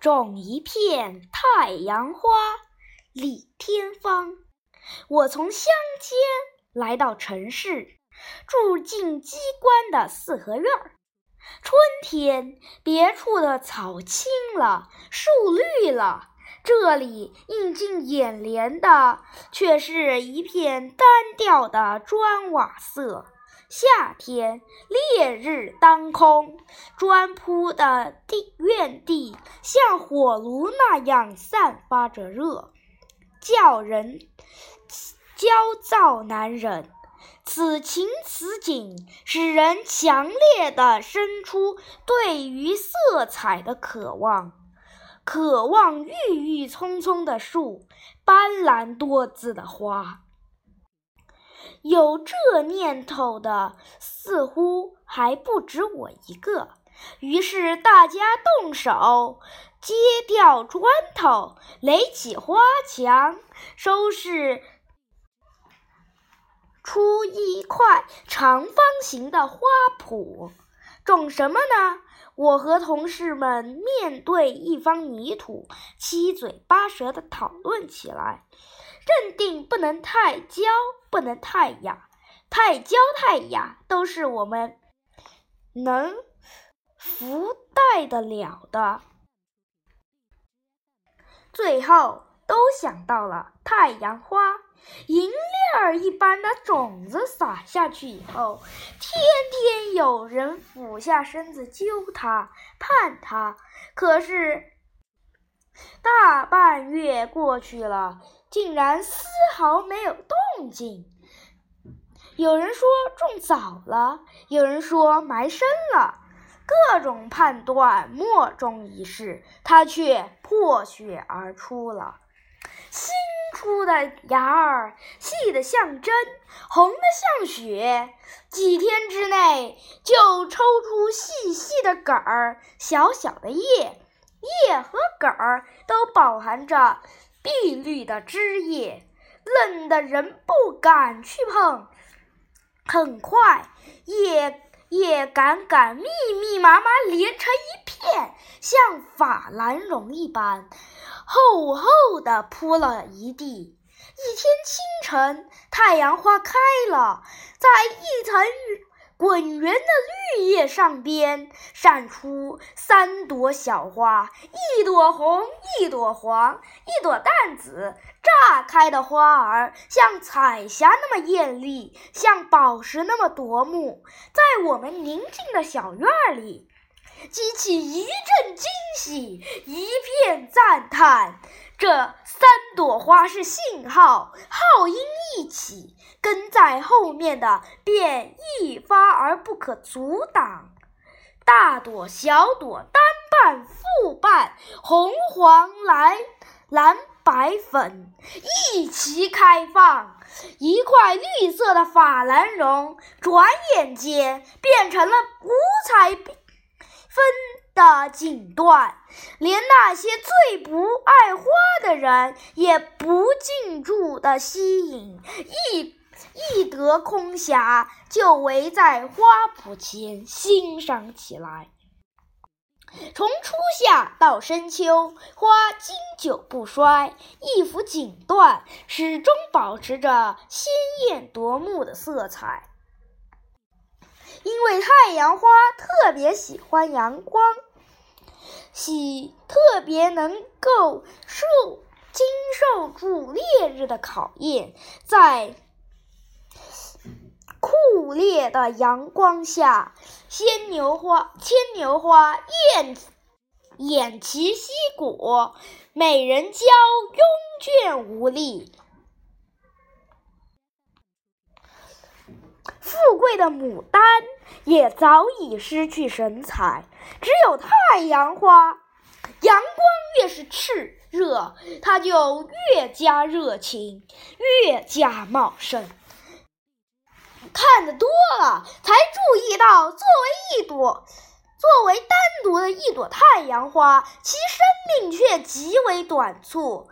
种一片太阳花，李天芳。我从乡间来到城市，住进机关的四合院儿。春天，别处的草青了，树绿了，这里映进眼帘的却是一片单调的砖瓦色。夏天，烈日当空，砖铺的地院地像火炉那样散发着热，叫人焦躁难忍。此情此景，使人强烈的生出对于色彩的渴望，渴望郁郁葱葱的树，斑斓多姿的花。有这念头的，似乎还不止我一个。于是大家动手，揭掉砖头，垒起花墙，收拾出一块长方形的花圃。种什么呢？我和同事们面对一方泥土，七嘴八舌的讨论起来。认定不能太娇，不能太雅，太娇太雅都是我们能服待得了的。最后都想到了太阳花，银链儿一般的种子撒下去以后，天天有人俯下身子揪它、盼它，可是大半月过去了。竟然丝毫没有动静。有人说种早了，有人说埋深了，各种判断莫衷一是。它却破血而出了，新出的芽儿细得像针，红得像血，几天之内就抽出细细的梗儿、小小的叶，叶和梗儿都饱含着。碧绿的枝叶，嫩得人不敢去碰。很快，叶叶杆杆密密麻麻连成一片，像法兰绒一般，厚厚的铺了一地。一天清晨，太阳花开了，在一层。滚圆的绿叶上边闪出三朵小花，一朵红，一朵黄，一朵淡紫。炸开的花儿像彩霞那么艳丽，像宝石那么夺目，在我们宁静的小院里，激起一阵惊喜，一片赞叹。这三朵花是信号，号音一起，跟在后面的便一发而不可阻挡。大朵、小朵、单瓣、复瓣，红、黄、蓝、蓝、白、粉，一齐开放。一块绿色的法兰绒，转眼间变成了五彩缤纷。的锦缎，连那些最不爱花的人也不禁住的吸引，一一得空暇就围在花圃前欣赏起来。从初夏到深秋，花经久不衰，一幅锦缎始终保持着鲜艳夺目的色彩。因为太阳花特别喜欢阳光，喜特别能够受经受住烈日的考验，在酷烈的阳光下，牵牛花牵牛花艳偃旗息鼓，美人娇慵倦无力。富贵的牡丹也早已失去神采，只有太阳花，阳光越是炽热，它就越加热情，越加茂盛。看得多了，才注意到，作为一朵，作为单独的一朵太阳花，其生命却极为短促。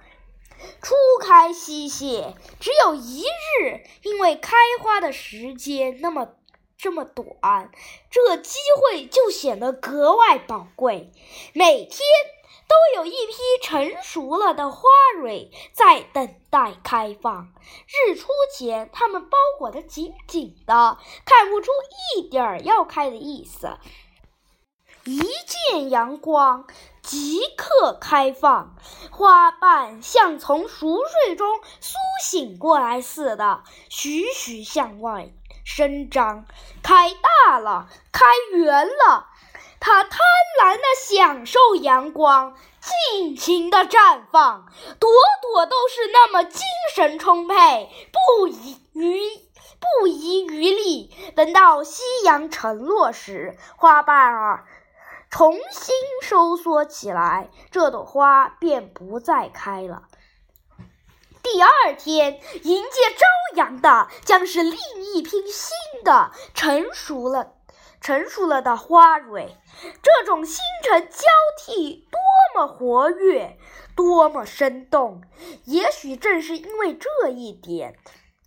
初开西谢，只有一日，因为开花的时间那么这么短，这机会就显得格外宝贵。每天都有一批成熟了的花蕊在等待开放。日出前，它们包裹得紧紧的，看不出一点儿要开的意思。一见阳光，即刻开放，花瓣像从熟睡中苏醒过来似的，徐徐向外伸张，开大了，开圆了。它贪婪地享受阳光，尽情地绽放，朵朵都是那么精神充沛，不遗余不遗余力。等到夕阳沉落时，花瓣儿。重新收缩起来，这朵花便不再开了。第二天，迎接朝阳的将是另一批新的成熟了、成熟了的花蕊。这种新陈交替多么活跃，多么生动！也许正是因为这一点，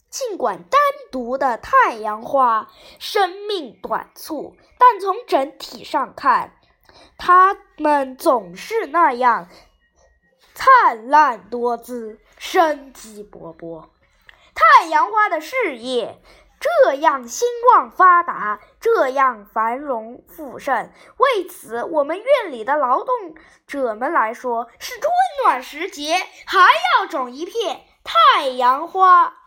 尽管单独的太阳花生命短促，但从整体上看，它们总是那样灿烂多姿、生机勃勃。太阳花的事业这样兴旺发达，这样繁荣富盛，为此，我们院里的劳动者们来说，是春暖时节还要种一片太阳花。